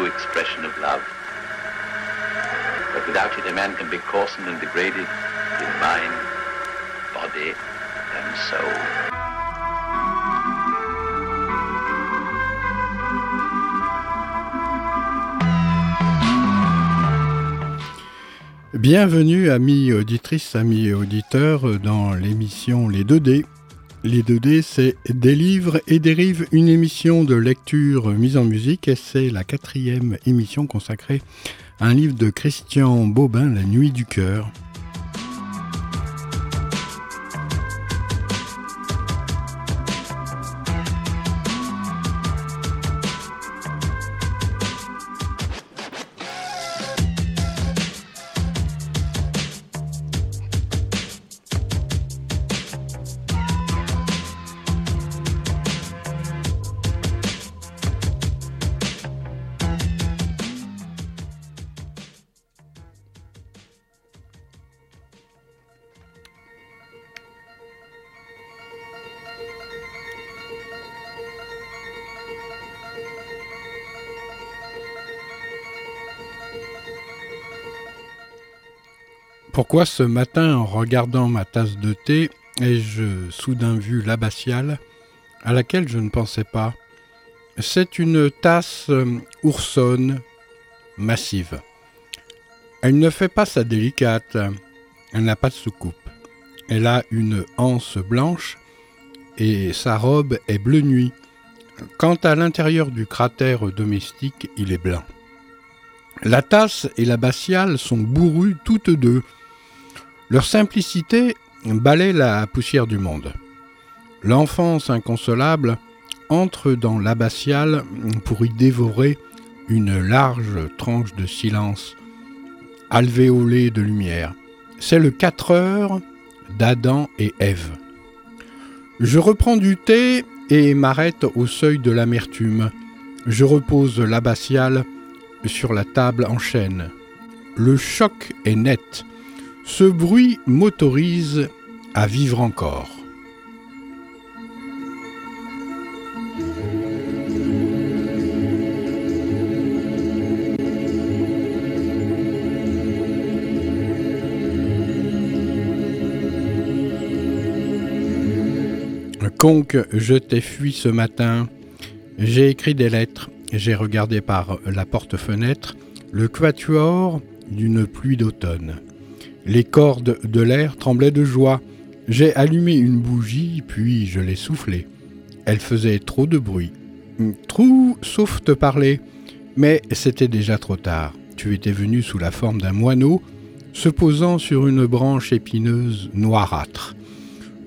expression of love. But without it, a man can be coarsened and degraded in mind, body, and soul. Bienvenue amis auditrices, amis auditeurs dans l'émission Les 2D. Les 2D c'est des livres et dérive une émission de lecture mise en musique et c'est la quatrième émission consacrée à un livre de Christian Bobin, La nuit du cœur. Pourquoi ce matin, en regardant ma tasse de thé, ai-je soudain vu l'abbatiale à laquelle je ne pensais pas? C'est une tasse euh, oursonne massive. Elle ne fait pas sa délicate, elle n'a pas de soucoupe. Elle a une anse blanche et sa robe est bleu nuit. Quant à l'intérieur du cratère domestique, il est blanc. La tasse et l'abbatiale sont bourrues toutes deux. Leur simplicité balaie la poussière du monde. L'enfance inconsolable entre dans l'abbatiale pour y dévorer une large tranche de silence, alvéolée de lumière. C'est le 4 heures d'Adam et Ève. Je reprends du thé et m'arrête au seuil de l'amertume. Je repose l'abbatiale sur la table en chêne. Le choc est net. Ce bruit m'autorise à vivre encore. Conque, je t'ai fui ce matin. J'ai écrit des lettres, j'ai regardé par la porte-fenêtre le quatuor d'une pluie d'automne. Les cordes de l'air tremblaient de joie. J'ai allumé une bougie, puis je l'ai soufflée. Elle faisait trop de bruit. Trop, sauf te parler. Mais c'était déjà trop tard. Tu étais venu sous la forme d'un moineau, se posant sur une branche épineuse noirâtre.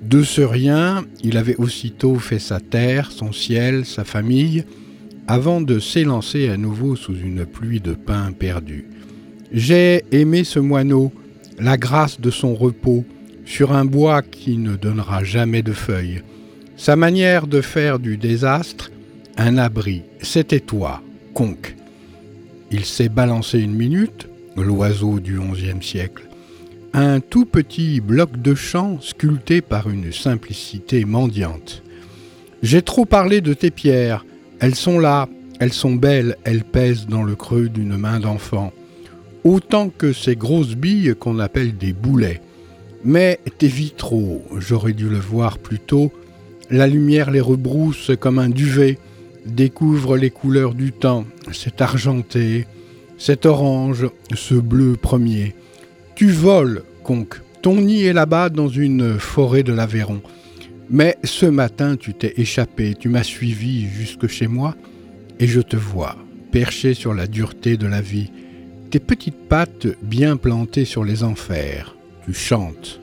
De ce rien, il avait aussitôt fait sa terre, son ciel, sa famille, avant de s'élancer à nouveau sous une pluie de pain perdu. J'ai aimé ce moineau, la grâce de son repos, sur un bois qui ne donnera jamais de feuilles. Sa manière de faire du désastre un abri, c'était toi, conque. Il s'est balancé une minute, l'oiseau du XIe siècle un tout petit bloc de chant sculpté par une simplicité mendiante. J'ai trop parlé de tes pierres, elles sont là, elles sont belles, elles pèsent dans le creux d'une main d'enfant, autant que ces grosses billes qu'on appelle des boulets. Mais tes vitraux, j'aurais dû le voir plus tôt, la lumière les rebrousse comme un duvet, découvre les couleurs du temps, cet argenté, cet orange, ce bleu premier. Tu voles, conque. Ton nid est là-bas dans une forêt de l'Aveyron. Mais ce matin, tu t'es échappé, tu m'as suivi jusque chez moi, et je te vois, perché sur la dureté de la vie, tes petites pattes bien plantées sur les enfers, tu chantes.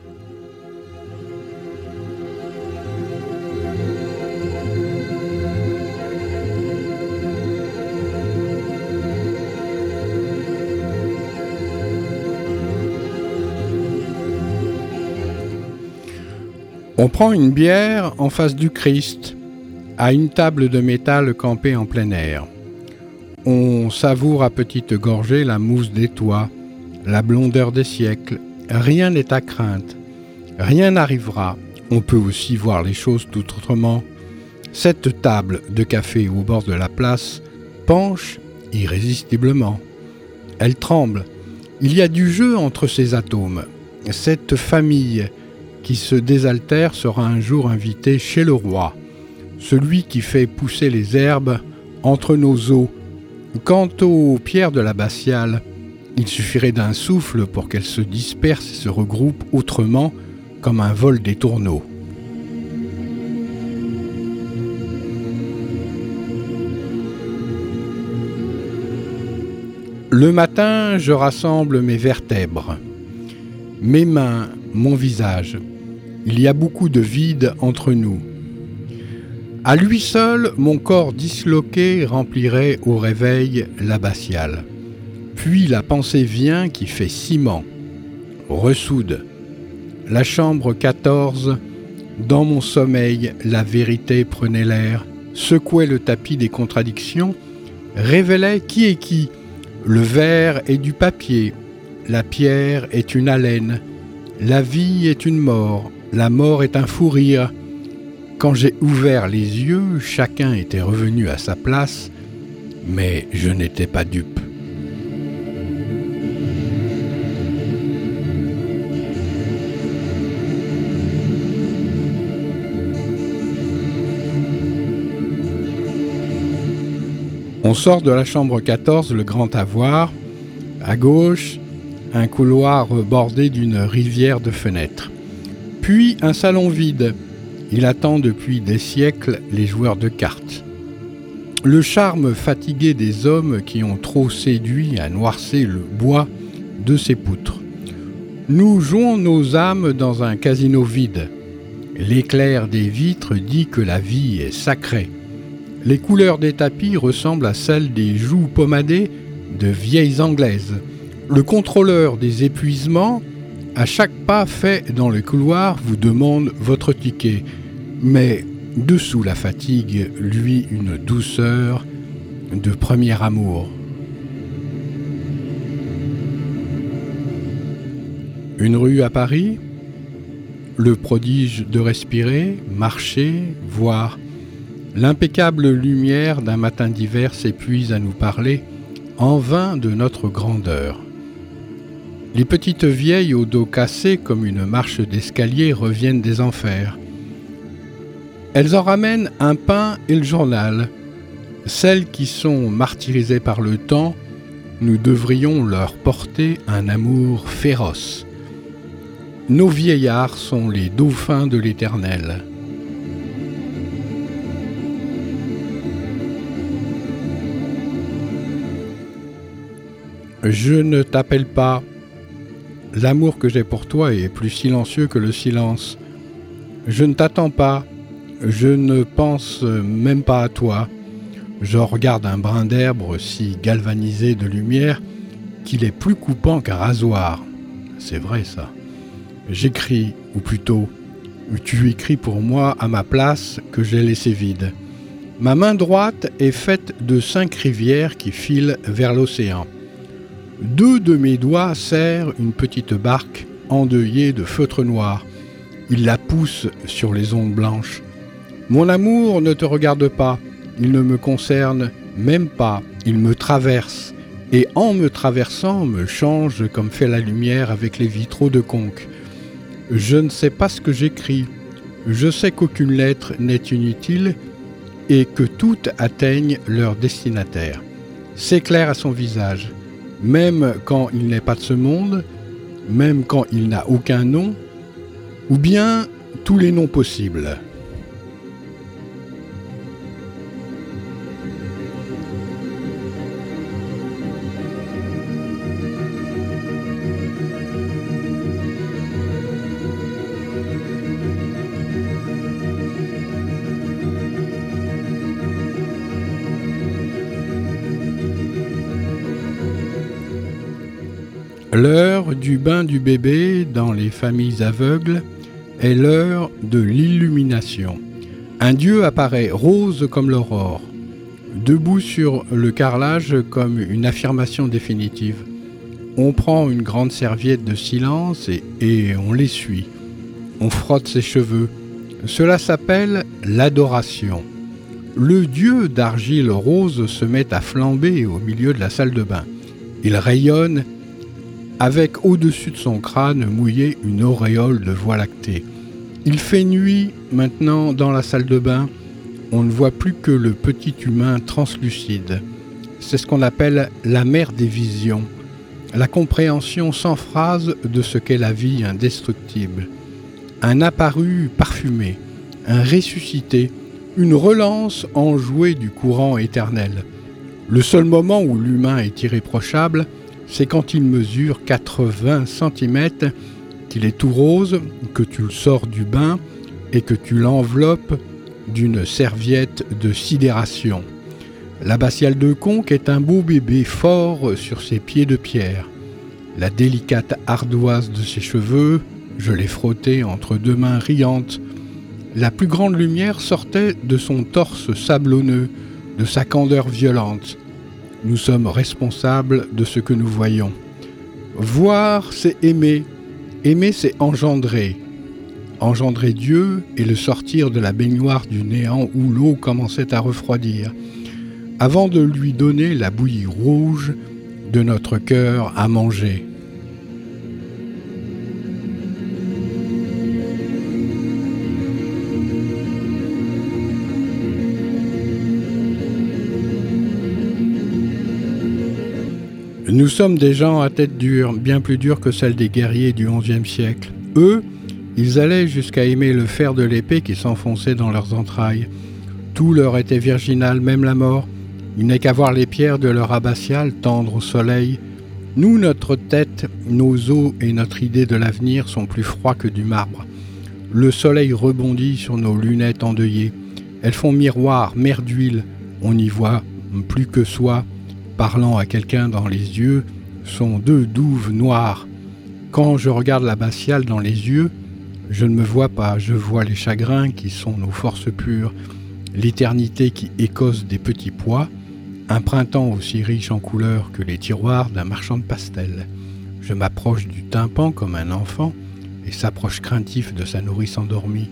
On prend une bière en face du Christ, à une table de métal campée en plein air. On savoure à petites gorgées la mousse des toits, la blondeur des siècles. Rien n'est à crainte. Rien n'arrivera. On peut aussi voir les choses tout autrement. Cette table de café au bord de la place penche irrésistiblement. Elle tremble. Il y a du jeu entre ces atomes. Cette famille qui se désaltère sera un jour invitée chez le roi, celui qui fait pousser les herbes entre nos eaux Quant aux pierres de l'abbatiale, il suffirait d'un souffle pour qu'elles se dispersent et se regroupent autrement comme un vol des tourneaux. Le matin, je rassemble mes vertèbres, mes mains, mon visage. Il y a beaucoup de vide entre nous. À lui seul, mon corps disloqué remplirait au réveil l'abbatiale. Puis la pensée vient qui fait ciment, ressoude. La chambre 14, dans mon sommeil, la vérité prenait l'air, secouait le tapis des contradictions, révélait qui est qui. Le verre est du papier, la pierre est une haleine, la vie est une mort, la mort est un fou rire, quand j'ai ouvert les yeux, chacun était revenu à sa place, mais je n'étais pas dupe. On sort de la chambre 14, le grand avoir. À gauche, un couloir bordé d'une rivière de fenêtres. Puis un salon vide, il attend depuis des siècles les joueurs de cartes. Le charme fatigué des hommes qui ont trop séduit à noircer le bois de ses poutres. Nous jouons nos âmes dans un casino vide. L'éclair des vitres dit que la vie est sacrée. Les couleurs des tapis ressemblent à celles des joues pommadées de vieilles anglaises. Le contrôleur des épuisements, à chaque pas fait dans le couloir, vous demande votre ticket mais dessous la fatigue, lui, une douceur de premier amour. Une rue à Paris, le prodige de respirer, marcher, voir. L'impeccable lumière d'un matin d'hiver s'épuise à nous parler en vain de notre grandeur. Les petites vieilles au dos cassé comme une marche d'escalier reviennent des enfers. Elles en ramènent un pain et le journal. Celles qui sont martyrisées par le temps, nous devrions leur porter un amour féroce. Nos vieillards sont les dauphins de l'Éternel. Je ne t'appelle pas. L'amour que j'ai pour toi est plus silencieux que le silence. Je ne t'attends pas. Je ne pense même pas à toi. Je regarde un brin d'herbe si galvanisé de lumière qu'il est plus coupant qu'un rasoir. C'est vrai ça. J'écris, ou plutôt, tu écris pour moi à ma place que j'ai laissé vide. Ma main droite est faite de cinq rivières qui filent vers l'océan. Deux de mes doigts serrent une petite barque endeuillée de feutre noir. Ils la poussent sur les ondes blanches. Mon amour ne te regarde pas, il ne me concerne même pas, il me traverse, et en me traversant me change comme fait la lumière avec les vitraux de conque. Je ne sais pas ce que j'écris, je sais qu'aucune lettre n'est inutile et que toutes atteignent leur destinataire. C'est clair à son visage, même quand il n'est pas de ce monde, même quand il n'a aucun nom, ou bien tous les noms possibles. L'heure du bain du bébé dans les familles aveugles est l'heure de l'illumination. Un dieu apparaît rose comme l'aurore, debout sur le carrelage comme une affirmation définitive. On prend une grande serviette de silence et, on l'essuie. On frotte ses cheveux. Cela s'appelle l'adoration. Le dieu d'argile rose se met à flamber au milieu de la salle de bain. Il rayonne avec au-dessus de son crâne mouillé une auréole de voie lactée. Il fait nuit maintenant dans la salle de bain. On ne voit plus que le petit humain translucide. C'est ce qu'on appelle la mer des visions, la compréhension sans phrase de ce qu'est la vie indestructible. Un apparu parfumé, un ressuscité, une relance enjouée du courant éternel. Le seul moment où l'humain est irréprochable, c'est quand il mesure 80 cm qu'il est tout rose, que tu le sors du bain et que tu l'enveloppes d'une serviette de sidération. L'abbatiale de Conque est un beau bébé fort sur ses pieds de pierre. La délicate ardoise de ses cheveux, je l'ai frotté entre deux mains riantes. La plus grande lumière sortait de son torse sablonneux, de sa candeur violente. Nous sommes responsables de ce que nous voyons. Voir, c'est aimer, Aimer, c'est engendrer. Engendrer Dieu et le sortir de la baignoire du néant où l'eau commençait à refroidir, avant de lui donner la bouillie rouge de notre cœur à manger. Nous sommes des gens à tête dure, bien plus dure que celle des guerriers du XIe siècle. Eux, ils allaient jusqu'à aimer le fer de l'épée qui s'enfonçait dans leurs entrailles. Tout leur était virginal, même la mort. Il n'est qu'à voir les pierres de leur abbatiale tendre au soleil. Nous, notre tête, nos os et notre idée de l'avenir sont plus froids que du marbre. Le soleil rebondit sur nos lunettes endeuillées. Elles font miroir, mer d'huile. On n'y voit plus que soi, parlant à quelqu'un dans les yeux sont deux douves noires. Quand je regarde l'abbatiale dans les yeux, je ne me vois pas, je vois les chagrins qui sont nos forces pures, l'éternité qui écosse des petits pois, un printemps aussi riche en couleurs que les tiroirs d'un marchand de pastels. Je m'approche du tympan comme un enfant et s'approche craintif de sa nourrice endormie,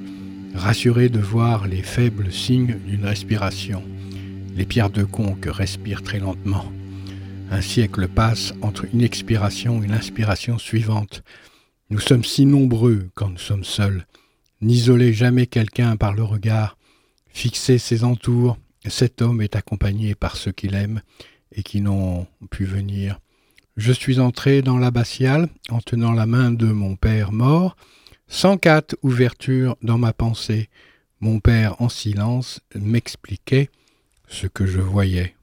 rassuré de voir les faibles signes d'une respiration. Les pierres de conque respirent très lentement. Un siècle passe entre une expiration et l'inspiration suivante. Nous sommes si nombreux quand nous sommes seuls. N'isoler jamais quelqu'un par le regard. Fixer ses entours. Cet homme est accompagné par ceux qu'il aime et qui n'ont pu venir. Je suis entré dans l'abbatiale en tenant la main de mon père mort, sans quatre ouvertures dans ma pensée. Mon père, en silence, m'expliquait ce que je voyais.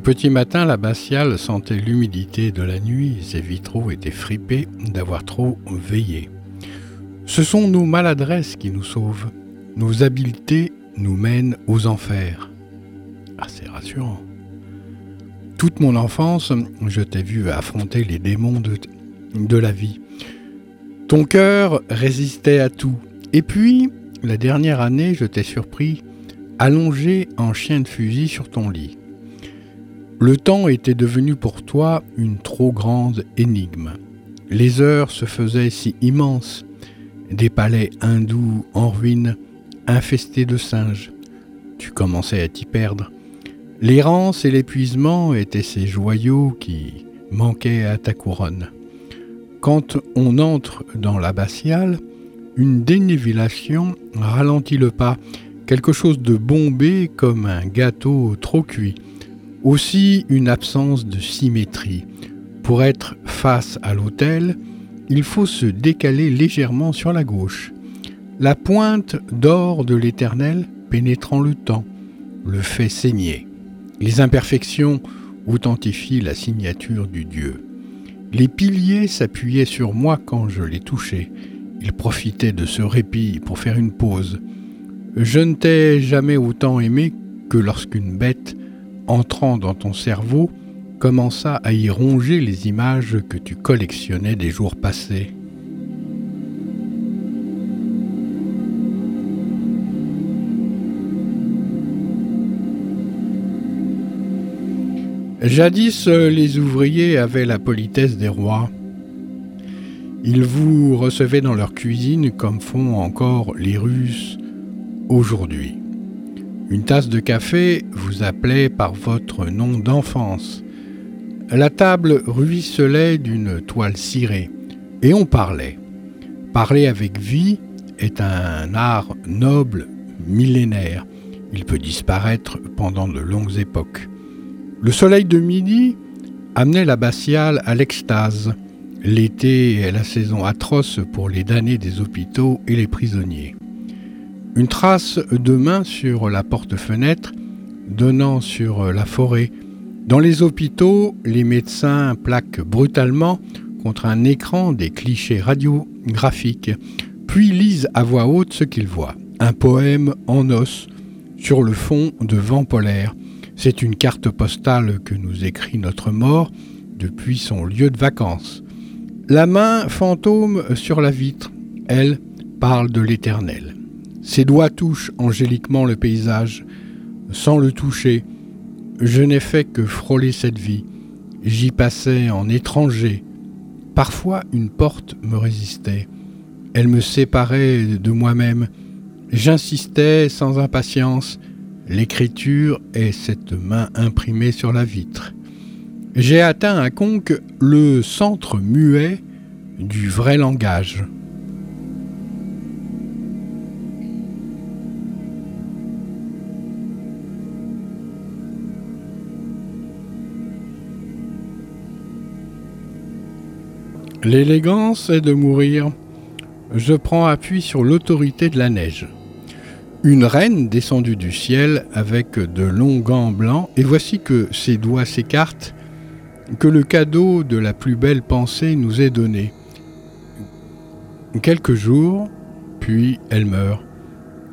Petit matin, l'abbatiale sentait l'humidité de la nuit, ses vitraux étaient fripés d'avoir trop veillé. Ce sont nos maladresses qui nous sauvent, nos habiletés nous mènent aux enfers. Assez rassurant. Toute mon enfance, je t'ai vu affronter les démons de la vie. Ton cœur résistait à tout. Et puis, la dernière année, je t'ai surpris allongé en chien de fusil sur ton lit. Le temps était devenu pour toi une trop grande énigme. Les heures se faisaient si immenses, des palais hindous en ruine, infestés de singes. Tu commençais à t'y perdre. L'errance et l'épuisement étaient ces joyaux qui manquaient à ta couronne. Quand on entre dans l'abbatiale, une dénivellation ralentit le pas, quelque chose de bombé comme un gâteau trop cuit. Aussi une absence de symétrie. Pour être face à l'autel, il faut se décaler légèrement sur la gauche. La pointe d'or de l'Éternel pénétrant le temps le fait saigner. Les imperfections authentifient la signature du Dieu. Les piliers s'appuyaient sur moi quand je les touchais. Ils profitaient de ce répit pour faire une pause. Je ne t'ai jamais autant aimé que lorsqu'une bête entrant dans ton cerveau, commença à y ronger les images que tu collectionnais des jours passés. Jadis, les ouvriers avaient la politesse des rois. Ils vous recevaient dans leur cuisine comme font encore les Russes aujourd'hui. Une tasse de café vous appelait par votre nom d'enfance. La table ruisselait d'une toile cirée, et on parlait. Parler avec vie est un art noble, millénaire. Il peut disparaître pendant de longues époques. Le soleil de midi amenait l'abbatiale à l'extase. L'été est la saison atroce pour les damnés des hôpitaux et les prisonniers. Une trace de main sur la porte-fenêtre donnant sur la forêt. Dans les hôpitaux, les médecins plaquent brutalement contre un écran des clichés radiographiques, puis lisent à voix haute ce qu'ils voient. Un poème en os sur le fond de vent polaire. C'est une carte postale que nous écrit notre mort depuis son lieu de vacances. La main fantôme sur la vitre, elle, parle de l'éternel. Ses doigts touchent angéliquement le paysage. Sans le toucher, je n'ai fait que frôler cette vie. J'y passais en étranger. Parfois une porte me résistait. Elle me séparait de moi-même. J'insistais sans impatience. L'écriture est cette main imprimée sur la vitre. J'ai atteint à conque le centre muet du vrai langage. L'élégance est de mourir. Je prends appui sur l'autorité de la neige. Une reine descendue du ciel avec de longs gants blancs, et voici que ses doigts s'écartent, que le cadeau de la plus belle pensée nous est donné. Quelques jours, puis elle meurt.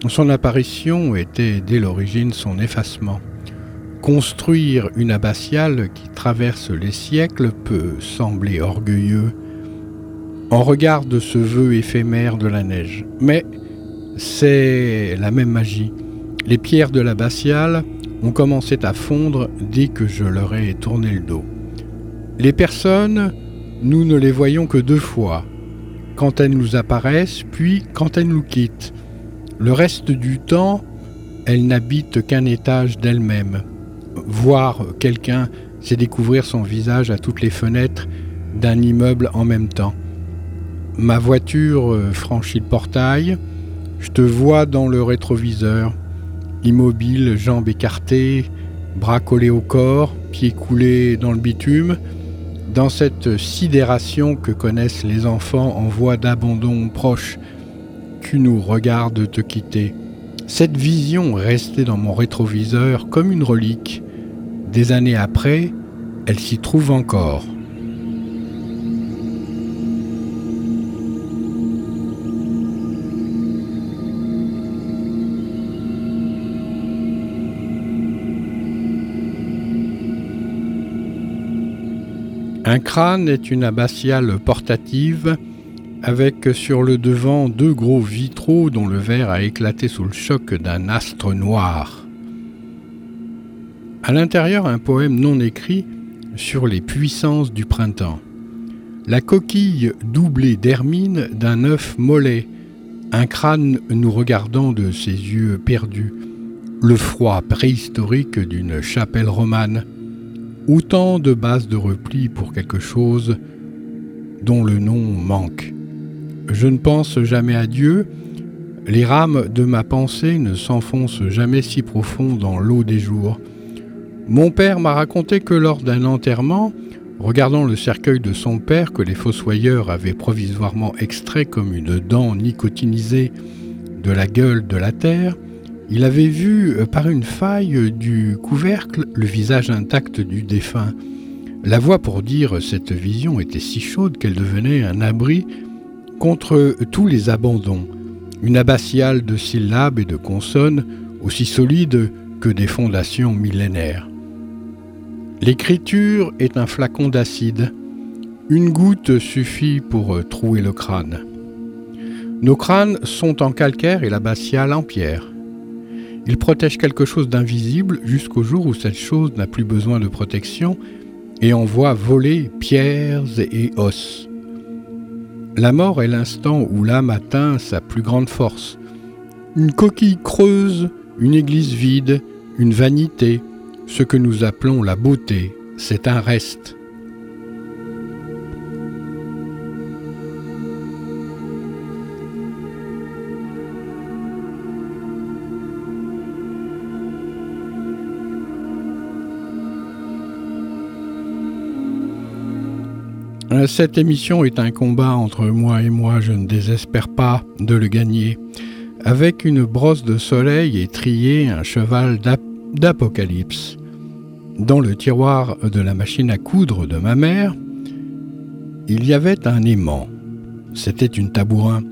Son apparition était dès l'origine son effacement. Construire une abbatiale qui traverse les siècles peut sembler orgueilleux, en regard de ce vœu éphémère de la neige. Mais c'est la même magie. Les pierres de l'abbatiale ont commencé à fondre dès que je leur ai tourné le dos. Les personnes, nous ne les voyons que deux fois, quand elles nous apparaissent, puis quand elles nous quittent. Le reste du temps, elles n'habitent qu'un étage d'elles-mêmes. Voir quelqu'un, c'est découvrir son visage à toutes les fenêtres d'un immeuble en même temps. Ma voiture euh, franchit le portail. Je te vois dans le rétroviseur, immobile, jambes écartées, bras collés au corps, pieds coulés dans le bitume, dans cette sidération que connaissent les enfants en voie d'abandon proche, tu nous regardes te quitter. Cette vision restait dans mon rétroviseur comme une relique. Des années après, elle s'y trouve encore. Un crâne est une abbatiale portative avec sur le devant deux gros vitraux dont le verre a éclaté sous le choc d'un astre noir. À l'intérieur, un poème non écrit sur les puissances du printemps. La coquille doublée d'hermine d'un œuf mollet, un crâne nous regardant de ses yeux perdus, le froid préhistorique d'une chapelle romane, Autant de bases de repli pour quelque chose dont le nom manque. Je ne pense jamais à Dieu, les rames de ma pensée ne s'enfoncent jamais si profond dans l'eau des jours. Mon père m'a raconté que lors d'un enterrement, regardant le cercueil de son père que les fossoyeurs avaient provisoirement extrait comme une dent nicotinisée de la gueule de la terre, il avait vu euh, par une faille du couvercle le visage intact du défunt. La voix pour dire cette vision était si chaude qu'elle devenait un abri contre tous les abandons, une abbatiale de syllabes et de consonnes aussi solide que des fondations millénaires. L'écriture est un flacon d'acide. Une goutte suffit pour trouer le crâne. Nos crânes sont en calcaire et l'abbatiale en pierre. Il protège quelque chose d'invisible jusqu'au jour où cette chose n'a plus besoin de protection et envoie voler pierres et os. La mort est l'instant où l'âme atteint sa plus grande force. Une coquille creuse, une église vide, une vanité, ce que nous appelons la beauté, c'est un reste. Cette émission est un combat entre moi et moi, je ne désespère pas de le gagner. Avec une brosse de soleil et trié un cheval d'apocalypse. Dans le tiroir de la machine à coudre de ma mère, il y avait un aimant. C'était une tabourin.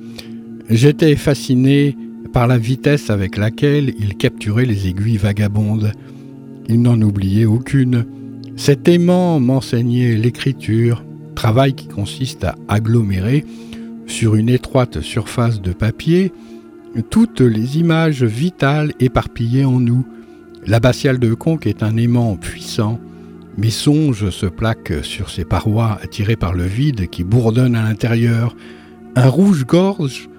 J'étais fasciné par la vitesse avec laquelle il capturait les aiguilles vagabondes. Il n'en oubliait aucune. Cet aimant m'enseignait l'écriture, travail qui consiste à agglomérer sur une étroite surface de papier toutes les images vitales éparpillées en nous. L'abbatiale de Conques est un aimant puissant. Mes songes se plaquent sur ces parois attirées par le vide qui bourdonne à l'intérieur. Un rouge-gorge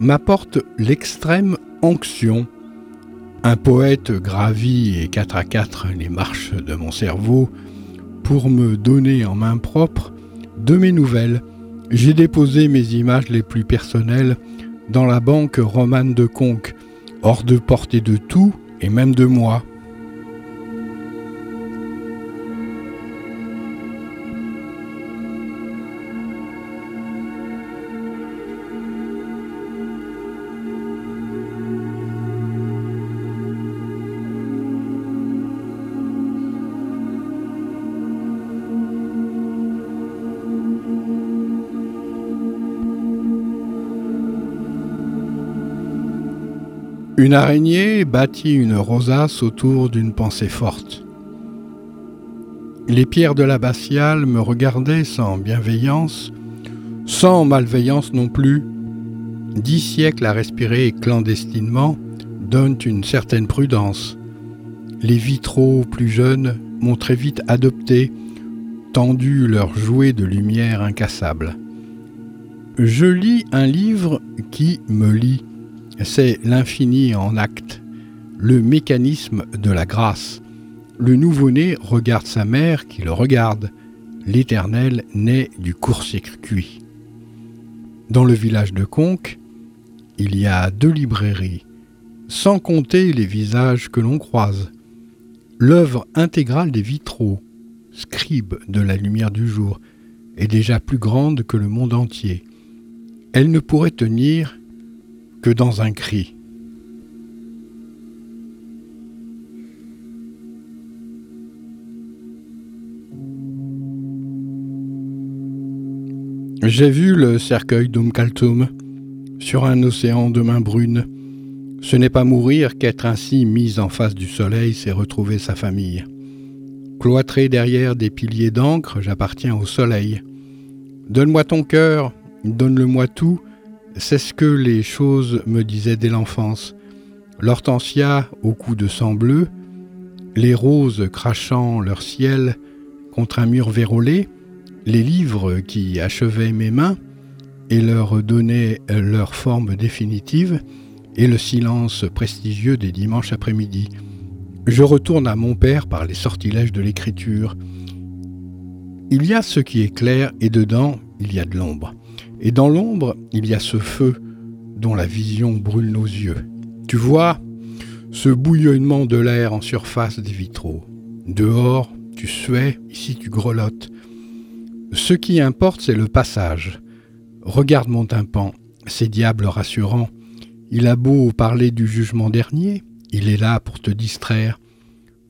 m'apporte l'extrême onction. Un poète gravit et quatre à quatre les marches de mon cerveau pour me donner en main propre de mes nouvelles, j'ai déposé mes images les plus personnelles dans la banque romane de Conques, hors de portée de tout et même de moi. Une araignée bâtit une rosace autour d'une pensée forte. Les pierres de l'abbatiale me regardaient sans bienveillance, sans malveillance non plus. Dix siècles à respirer clandestinement donnent une certaine prudence. Les vitraux plus jeunes m'ont très vite adopté, tendu leur jouet de lumière incassable. Je lis un livre qui me lit c'est l'infini en acte, le mécanisme de la grâce. Le nouveau-né regarde sa mère qui le regarde. L'Éternel naît du court-circuit. Dans le village de Conques, il y a deux librairies, sans compter les visages que l'on croise. L'œuvre intégrale des vitraux, scribe de la lumière du jour, est déjà plus grande que le monde entier. Elle ne pourrait tenir que dans un cri. J'ai vu le cercueil d'Umkaltum sur un océan de mains brunes. Ce n'est pas mourir qu'être ainsi mis en face du soleil, c'est retrouver sa famille. Cloîtré derrière des piliers d'encre, j'appartiens au soleil. Donne-moi ton cœur, donne-le-moi tout, c'est ce que les choses me disaient dès l'enfance. L'hortensia au cou de sang bleu, les roses crachant leur ciel contre un mur vérolé, les livres qui achevaient mes mains et leur donnaient leur forme définitive, et le silence prestigieux des dimanches après-midi. Je retourne à mon père par les sortilèges de l'écriture. Il y a ce qui est clair et dedans, il y a de l'ombre. Et dans l'ombre, il y a ce feu dont la vision brûle nos yeux. Tu vois ce bouillonnement de l'air en surface des vitraux. Dehors, tu suais, ici tu grelottes. Ce qui importe, c'est le passage. Regarde mon tympan, ces diables rassurants. Il a beau parler du jugement dernier, il est là pour te distraire,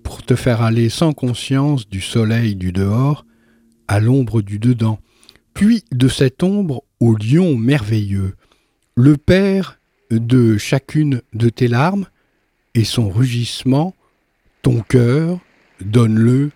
pour te faire aller sans conscience du soleil du dehors à l'ombre du dedans, puis de cette ombre au lion merveilleux, le père de chacune de tes larmes et son rugissement, ton cœur, donne-le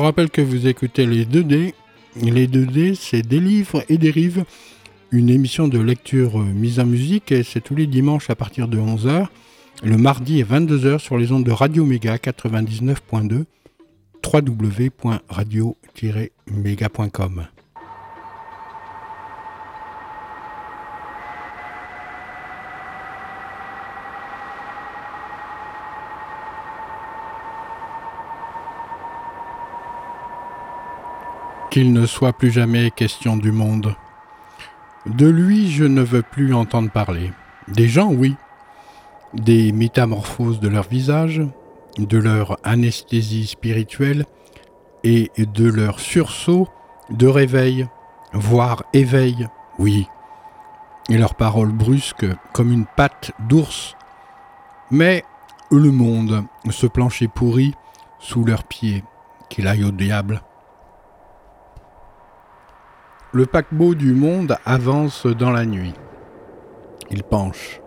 rappelle que vous écoutez les 2D. Les 2D, c'est des livres et des rives. Une émission de lecture euh, mise en musique et c'est tous les dimanches à partir de 11h. Le mardi à 22h sur les ondes de Radio Méga 99.2 www.radio-méga.com. qu'il ne soit plus jamais question du monde. De lui, je ne veux plus entendre parler. Des gens, oui. Des métamorphoses de leur visage, de leur anesthésie spirituelle et de leur sursaut de réveil, voire éveil, oui. Et leurs paroles brusques comme une patte d'ours. Mais le monde, ce plancher pourri, sous leurs pieds, qu'il aille au diable. Le paquebot du monde avance dans la nuit. Il penche.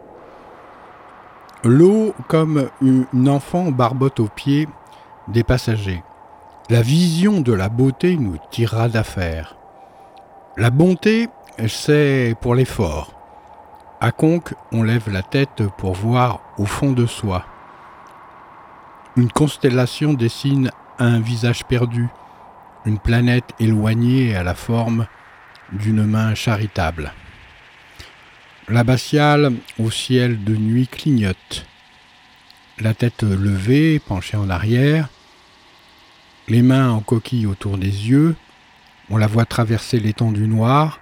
L'eau, comme une enfant, barbote aux pieds des passagers. La vision de la beauté nous tirera d'affaire. La bonté, c'est pour l'effort. À Conque, on lève la tête pour voir au fond de soi. Une constellation dessine un visage perdu, une planète éloignée à la forme d'une main charitable. L'abbatiale au ciel de nuit clignote. La tête levée, penchée en arrière, les mains en coquille autour des yeux, on la voit traverser l'étendue noire.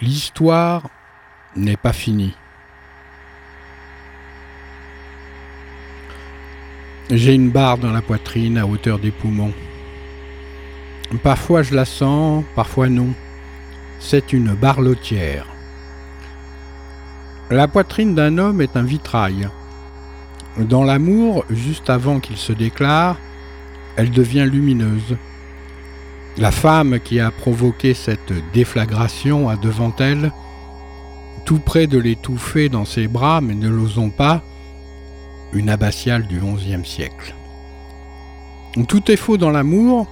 L'histoire n'est pas finie. J'ai une barre dans la poitrine à hauteur des poumons. Parfois je la sens, parfois non c'est une barlotière. La poitrine d'un homme est un vitrail. Dans l'amour, juste avant qu'il se déclare, elle devient lumineuse. La femme qui a provoqué cette déflagration a devant elle, tout près de l'étouffer dans ses bras, mais ne l'osons pas, une abbatiale du XIe siècle. Tout est faux dans l'amour,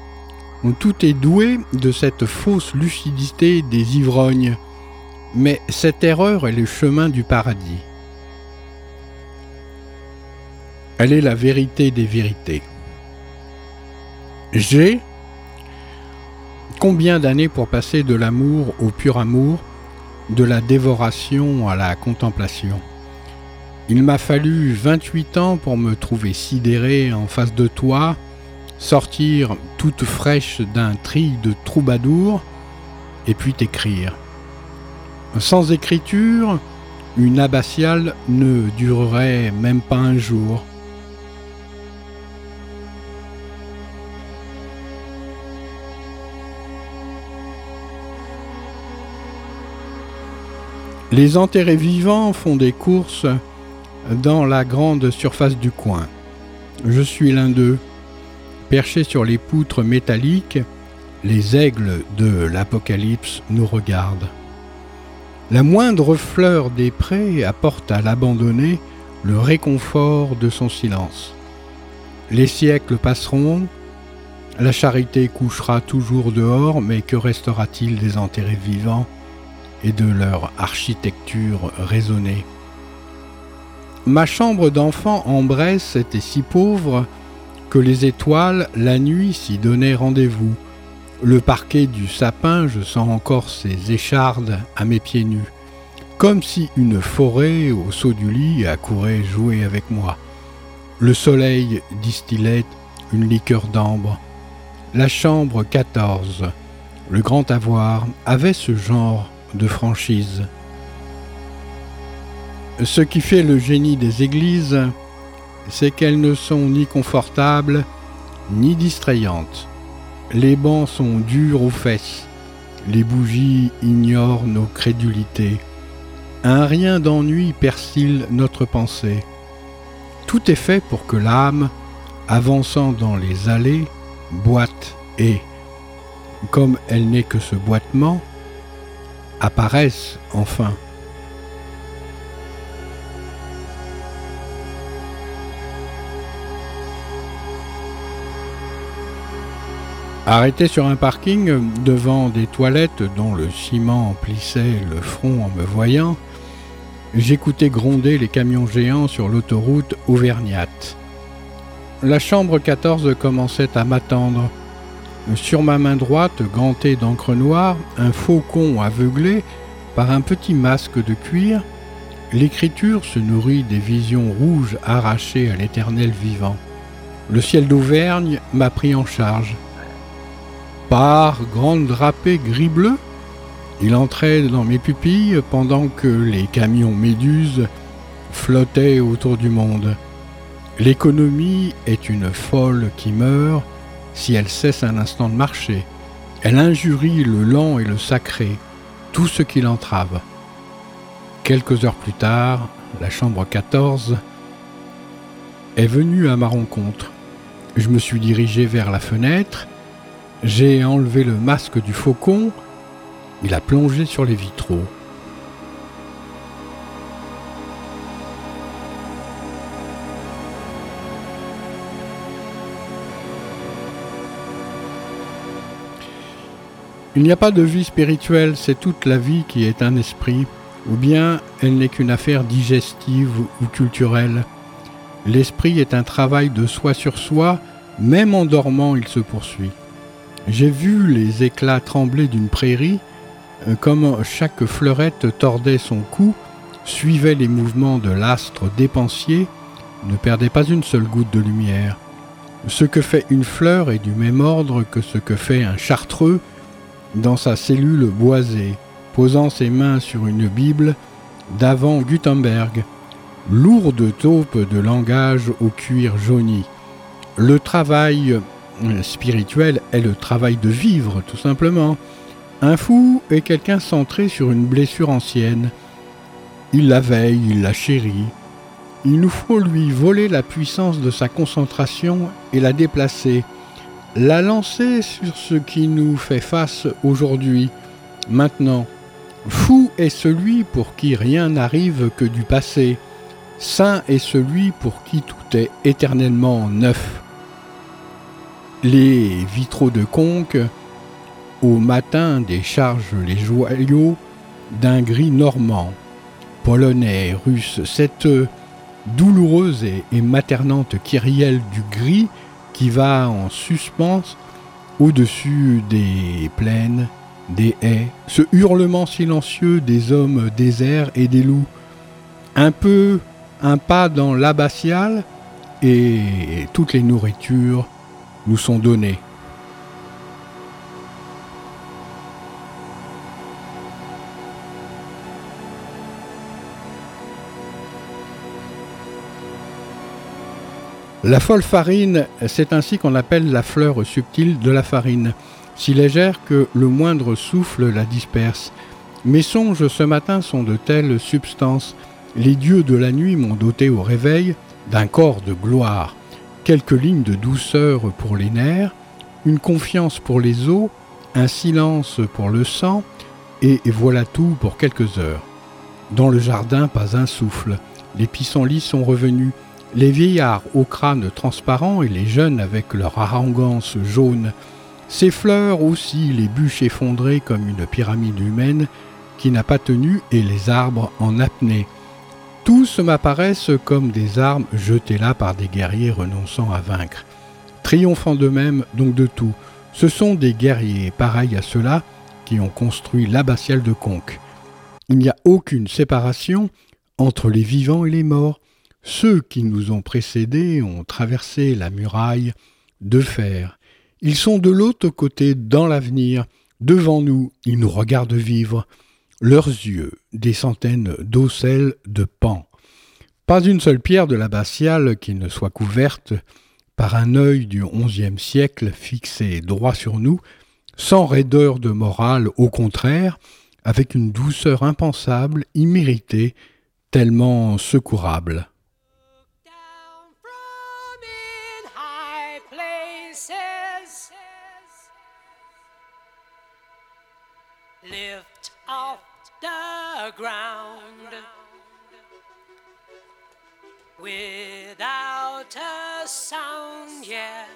tout est doué de cette fausse lucidité des ivrognes, mais cette erreur est le chemin du paradis. Elle est la vérité des vérités. J'ai combien d'années pour passer de l'amour au pur amour, de la dévoration à la contemplation? Il m'a fallu 28 ans pour me trouver sidéré en face de toi, sortir toute fraîche d'un tri de troubadour, et puis t'écrire. Sans écriture, une abbatiale ne durerait même pas un jour. Les enterrés vivants font des courses dans la grande surface du coin. Je suis l'un d'eux. Perchés sur les poutres métalliques, les aigles de l'Apocalypse nous regardent. La moindre fleur des prés apporte à l'abandonné le réconfort de son silence. Les siècles passeront, la charité couchera toujours dehors, mais que restera-t-il des enterrés vivants et de leur architecture raisonnée? Ma chambre d'enfant en Bresse était si pauvre que les étoiles, la nuit, s'y donnaient rendez-vous. Le parquet du sapin, je sens encore ses échardes à mes pieds nus, comme si une forêt au saut du lit accourait jouer avec moi. Le soleil distillait une liqueur d'ambre. La chambre 14, le grand avoir, avait ce genre de franchise. Ce qui fait le génie des églises, c'est qu'elles ne sont ni confortables ni distrayantes. Les bancs sont durs aux fesses. Les bougies ignorent nos crédulités. Un rien d'ennui persille notre pensée. Tout est fait pour que l'âme, avançant dans les allées, boite et, comme elle n'est que ce boitement, apparaisse enfin. Arrêté sur un parking devant des toilettes dont le ciment emplissait le front en me voyant, j'écoutais gronder les camions géants sur l'autoroute auvergnate. La chambre 14 commençait à m'attendre. Sur ma main droite, gantée d'encre noire, un faucon aveuglé par un petit masque de cuir, l'écriture se nourrit des visions rouges arrachées à l'éternel vivant. Le ciel d'Auvergne m'a pris en charge. Par grande drapée gris-bleu. Il entrait dans mes pupilles pendant que les camions méduses flottaient autour du monde. L'économie est une folle qui meurt si elle cesse un instant de marcher. Elle injurie le lent et le sacré, tout ce qui l'entrave. Quelques heures plus tard, la chambre 14 est venue à ma rencontre. Je me suis dirigé vers la fenêtre, j'ai enlevé le masque du faucon, il a plongé sur les vitraux. Il n'y a pas de vie spirituelle, c'est toute la vie qui est un esprit, ou bien elle n'est qu'une affaire digestive ou culturelle. L'esprit est un travail de soi sur soi, même en dormant il se poursuit. J'ai vu les éclats trembler d'une prairie, euh, comme chaque fleurette tordait son cou, suivait les mouvements de l'astre dépensier, ne perdait pas une seule goutte de lumière. Ce que fait une fleur est du même ordre que ce que fait un chartreux dans sa cellule boisée, posant ses mains sur une Bible d'avant Gutenberg, lourde taupe de langage au cuir jauni. Le travail spirituel est le travail de vivre, tout simplement. Un fou est quelqu'un centré sur une blessure ancienne. Il la veille, il la chérit. Il nous faut lui voler la puissance de sa concentration et la déplacer, la lancer sur ce qui nous fait face aujourd'hui, maintenant. Fou est celui pour qui rien n'arrive que du passé. Saint est celui pour qui tout est éternellement neuf les vitraux de conque, au matin déchargent les joyaux d'un gris normand, polonais, russe, cette douloureuse et, maternante kyrielle du gris qui va en suspens au-dessus des plaines, des haies, ce hurlement silencieux des hommes déserts et des loups, un peu un pas dans l'abbatiale et toutes les nourritures nous sont donnés. La folle farine, c'est ainsi qu'on appelle la fleur subtile de la farine, si légère que le moindre souffle la disperse. Mes songes ce matin sont de telles substances. Les dieux de la nuit m'ont doté au réveil d'un corps de gloire quelques lignes de douceur pour les nerfs, une confiance pour les os, un silence pour le sang, et voilà tout pour quelques heures. Dans le jardin, pas un souffle. Les pissenlits sont revenus. Les vieillards au crâne transparent et les jeunes avec leur arrogance jaune. Ces fleurs aussi, les bûches effondrées comme une pyramide humaine qui n'a pas tenu et les arbres en apnée. Tous m'apparaissent comme des armes jetées là par des guerriers renonçant à vaincre. Triomphant d'eux-mêmes, donc de tout, ce sont des guerriers pareils à ceux-là qui ont construit l'abbatiale de Conques. Il n'y a aucune séparation entre les vivants et les morts. Ceux qui nous ont précédés ont traversé la muraille de fer. Ils sont de l'autre côté dans l'avenir. Devant nous, ils nous regardent vivre leurs yeux des centaines d'ocelles de pan. Pas une seule pierre de l'abbatiale qui ne soit couverte par un œil du onzième siècle fixé droit sur nous, sans raideur de morale, au contraire, avec une douceur impensable, imméritée, tellement secourable. The without a sound, yeah.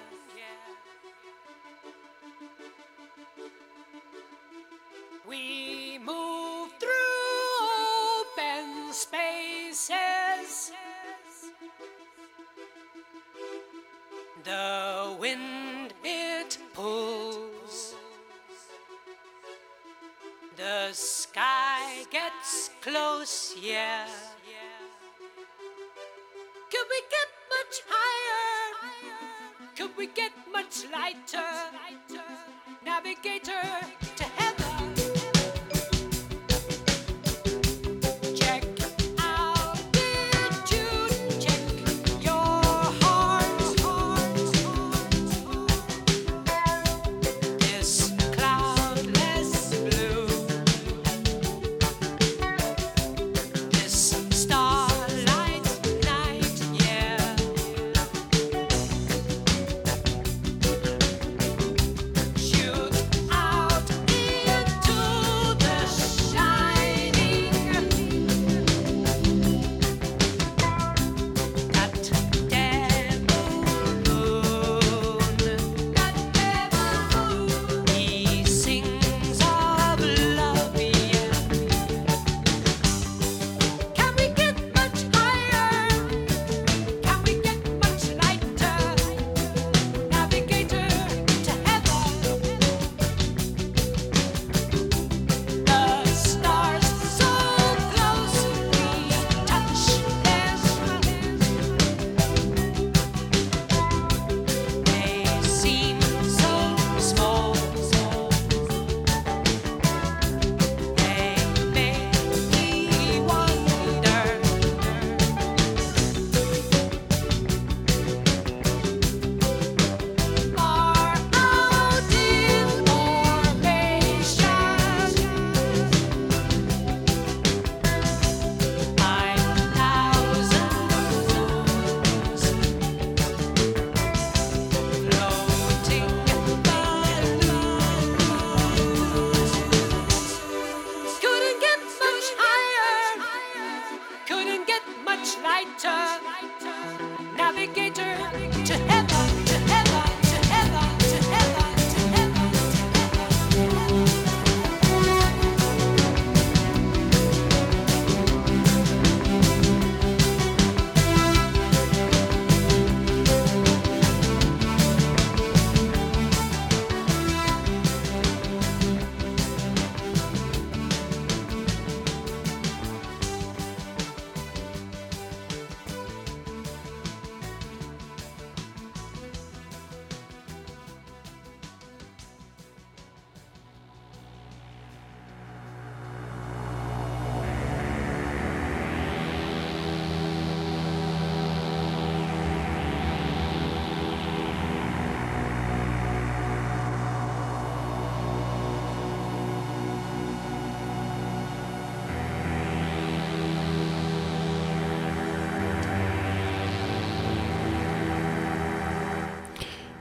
We move through open spaces. The wind The sky gets close, yeah. Could we get much higher? Could we get much lighter?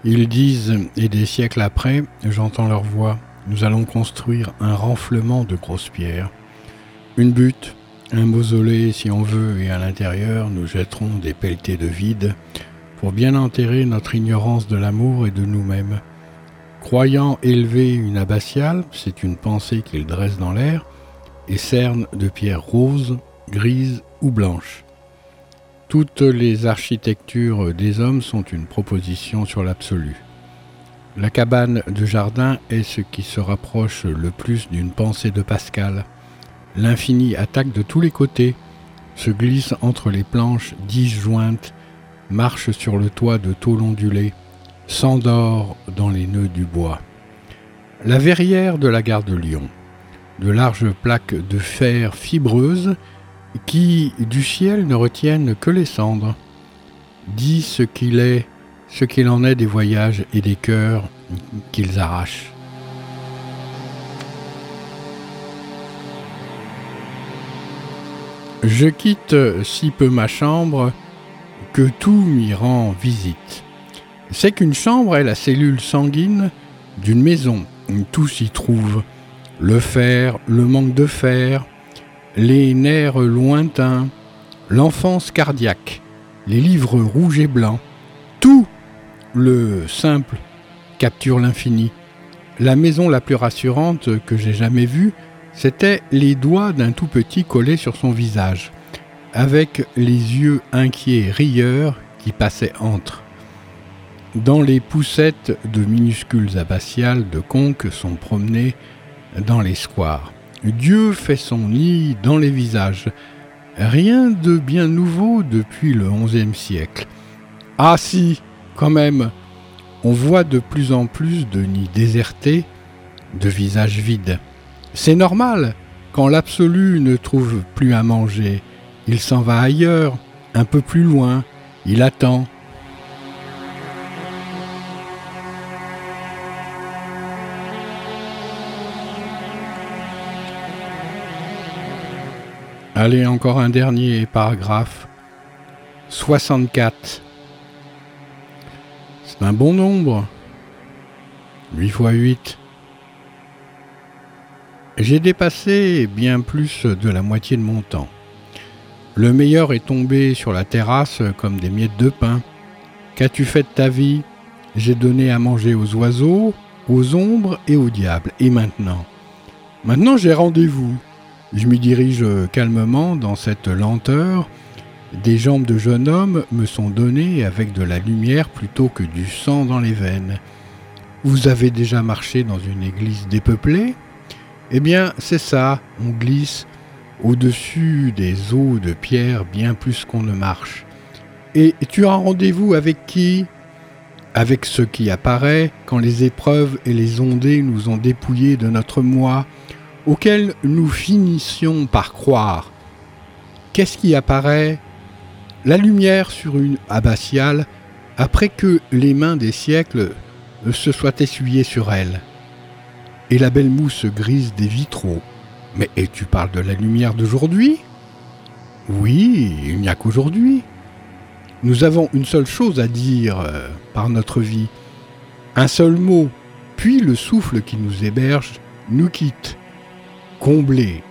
Ils disent, et des siècles après, j'entends leur voix, nous allons construire un renflement de grosses pierres. Une butte, un mausolée si on veut, et à l'intérieur nous jetterons des pelletés de vide pour bien enterrer notre ignorance de l'amour et de nous-mêmes. Croyant élever une abbatiale, c'est une pensée qu'ils dressent dans l'air, et cerne de pierres roses, grises ou blanches. Toutes les architectures des hommes sont une proposition sur l'absolu. La cabane de jardin est ce qui se rapproche le plus d'une pensée de Pascal. L'infini attaque de tous les côtés, se glisse entre les planches disjointes, marche sur le toit de tôle ondulée, s'endort dans les nœuds du bois. La verrière de la gare de Lyon, de larges plaques de fer fibreuses qui du ciel ne retiennent que les cendres, dit ce qu'il est, ce qu'il en est des voyages et des cœurs qu'ils arrachent. Je quitte si peu ma chambre que tout m'y rend visite. C'est qu'une chambre est la cellule sanguine d'une maison. Tout s'y trouve. Le fer, le manque de fer, les nerfs lointains, l'enfance cardiaque, les livres rouges et blancs, tout le simple capture l'infini. La maison la plus rassurante que j'ai jamais vue, c'était les doigts d'un tout petit collé sur son visage, avec les yeux inquiets rieurs qui passaient entre. Dans les poussettes de minuscules abbatiales de conques sont promenées dans les squares. Dieu fait son nid dans les visages. Rien de bien nouveau depuis le XIe siècle. Ah si, quand même, on voit de plus en plus de nids désertés, de visages vides. C'est normal, quand l'absolu ne trouve plus à manger, il s'en va ailleurs, un peu plus loin, il attend. Allez, encore un dernier paragraphe. 64. C'est un bon nombre. 8 fois 8. J'ai dépassé bien plus de la moitié de mon temps. Le meilleur est tombé sur la terrasse comme des miettes de pain. Qu'as-tu fait de ta vie? J'ai donné à manger aux oiseaux, aux ombres et au diable. Et maintenant? Maintenant j'ai rendez-vous. Je m'y dirige calmement dans cette lenteur. Des jambes de jeune homme me sont données avec de la lumière plutôt que du sang dans les veines. Vous avez déjà marché dans une église dépeuplée? Eh bien, c'est ça, on glisse au-dessus des eaux de pierre bien plus qu'on ne marche. Et tu as rendez-vous avec qui? Avec ce qui apparaît quand les épreuves et les ondées nous ont dépouillés de notre moi, auquel nous finissions par croire. Qu'est-ce qui apparaît? La lumière sur une abbatiale après que les mains des siècles se soient essuyées sur elle et la belle mousse grise des vitraux. Mais et tu parles de la lumière d'aujourd'hui? Oui, il n'y a qu'aujourd'hui. Nous avons une seule chose à dire euh, par notre vie, un seul mot, puis le souffle qui nous héberge nous quitte. Comblé.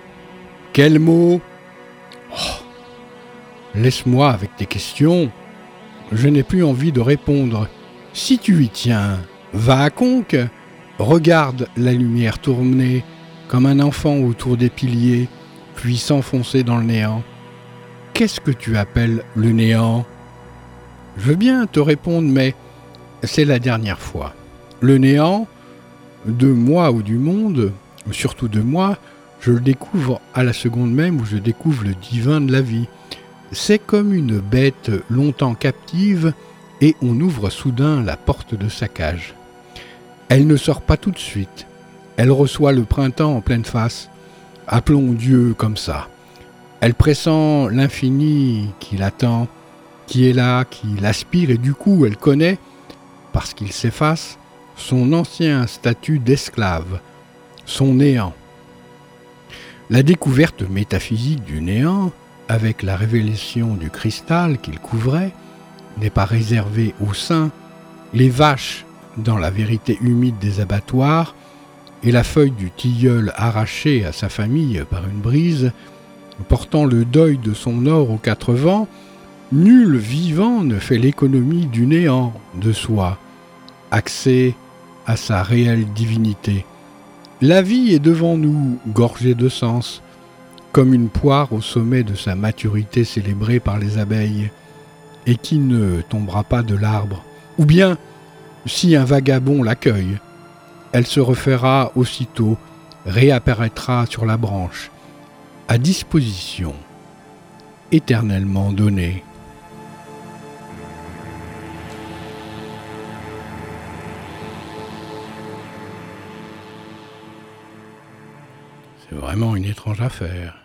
Quel mot? Oh. Laisse-moi avec tes questions. Je n'ai plus envie de répondre. Si tu y tiens, va à conque. Regarde la lumière tourner comme un enfant autour des piliers, puis s'enfoncer dans le néant. Qu'est-ce que tu appelles le néant? Je veux bien te répondre, mais c'est la dernière fois. Le néant, de moi ou du monde, surtout de moi, je le découvre à la seconde même où je découvre le divin de la vie. C'est comme une bête longtemps captive et on ouvre soudain la porte de sa cage. Elle ne sort pas tout de suite. Elle reçoit le printemps en pleine face. Appelons Dieu comme ça. Elle pressent l'infini qui l'attend, qui est là, qui l'aspire, et du coup elle connaît, parce qu'il s'efface, son ancien statut d'esclave, son néant. La découverte métaphysique du néant, avec la révélation du cristal qu'il couvrait, n'est pas réservée aux saints. Les vaches dans la vérité humide des abattoirs, et la feuille du tilleul arrachée à sa famille par une brise, portant le deuil de son or aux quatre vents, nul vivant ne fait l'économie du néant de soi, accès à sa réelle divinité. La vie est devant nous, gorgée de sens, comme une poire au sommet de sa maturité célébrée par les abeilles, et qui ne tombera pas de l'arbre, ou bien si un vagabond l'accueille, elle se refera aussitôt, réapparaîtra sur la branche, à disposition, éternellement donnée. Vraiment une étrange affaire.